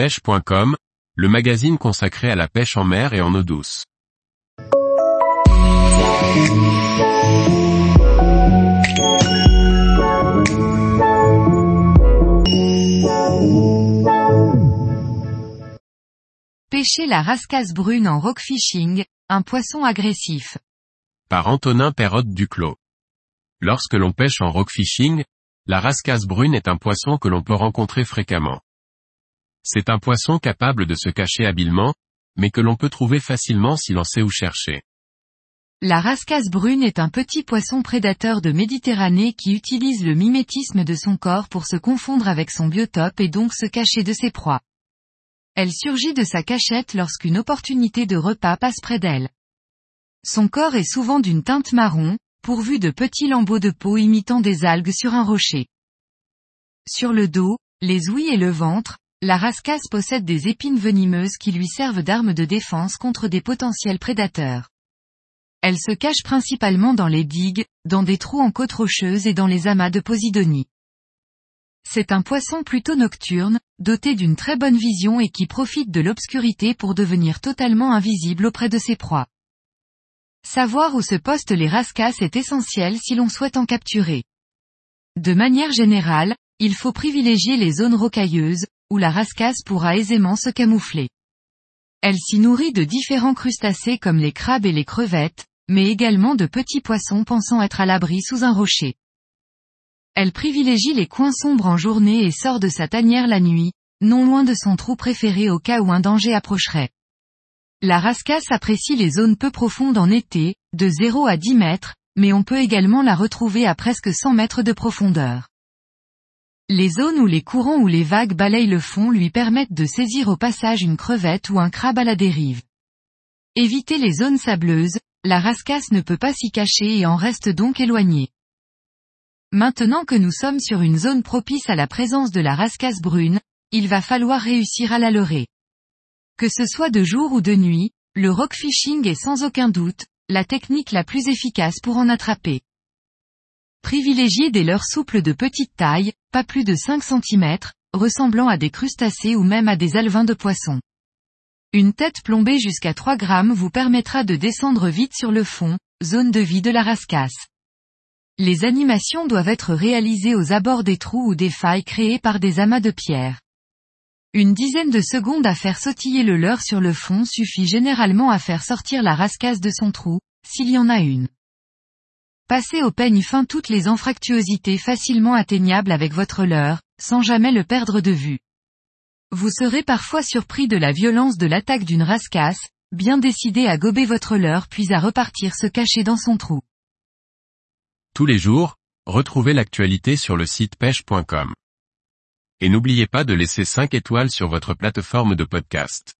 pêche.com, le magazine consacré à la pêche en mer et en eau douce. Pêcher la rascasse brune en rock fishing, un poisson agressif. Par Antonin Perrotte Duclos. Lorsque l'on pêche en rock fishing, la rascasse brune est un poisson que l'on peut rencontrer fréquemment. C'est un poisson capable de se cacher habilement, mais que l'on peut trouver facilement si l'on sait où chercher. La rascasse brune est un petit poisson prédateur de Méditerranée qui utilise le mimétisme de son corps pour se confondre avec son biotope et donc se cacher de ses proies. Elle surgit de sa cachette lorsqu'une opportunité de repas passe près d'elle. Son corps est souvent d'une teinte marron, pourvu de petits lambeaux de peau imitant des algues sur un rocher. Sur le dos, les ouïes et le ventre, la rascasse possède des épines venimeuses qui lui servent d'armes de défense contre des potentiels prédateurs. Elle se cache principalement dans les digues, dans des trous en côte rocheuse et dans les amas de Posidonie. C'est un poisson plutôt nocturne, doté d'une très bonne vision et qui profite de l'obscurité pour devenir totalement invisible auprès de ses proies. Savoir où se postent les rascasses est essentiel si l'on souhaite en capturer. De manière générale, il faut privilégier les zones rocailleuses, où la rascasse pourra aisément se camoufler. Elle s'y nourrit de différents crustacés comme les crabes et les crevettes, mais également de petits poissons pensant être à l'abri sous un rocher. Elle privilégie les coins sombres en journée et sort de sa tanière la nuit, non loin de son trou préféré au cas où un danger approcherait. La rascasse apprécie les zones peu profondes en été, de 0 à 10 mètres, mais on peut également la retrouver à presque 100 mètres de profondeur. Les zones où les courants ou les vagues balayent le fond lui permettent de saisir au passage une crevette ou un crabe à la dérive. Évitez les zones sableuses, la rascasse ne peut pas s'y cacher et en reste donc éloignée. Maintenant que nous sommes sur une zone propice à la présence de la rascasse brune, il va falloir réussir à la leurrer. Que ce soit de jour ou de nuit, le rock fishing est sans aucun doute, la technique la plus efficace pour en attraper. Privilégiez des leurres souples de petite taille, pas plus de 5 cm, ressemblant à des crustacés ou même à des alevins de poisson. Une tête plombée jusqu'à 3 grammes vous permettra de descendre vite sur le fond, zone de vie de la rascasse. Les animations doivent être réalisées aux abords des trous ou des failles créées par des amas de pierre. Une dizaine de secondes à faire sautiller le leurre sur le fond suffit généralement à faire sortir la rascasse de son trou, s'il y en a une. Passez au peigne fin toutes les anfractuosités facilement atteignables avec votre leurre, sans jamais le perdre de vue. Vous serez parfois surpris de la violence de l'attaque d'une rascasse, bien décidé à gober votre leurre puis à repartir se cacher dans son trou. Tous les jours, retrouvez l'actualité sur le site pêche.com. Et n'oubliez pas de laisser 5 étoiles sur votre plateforme de podcast.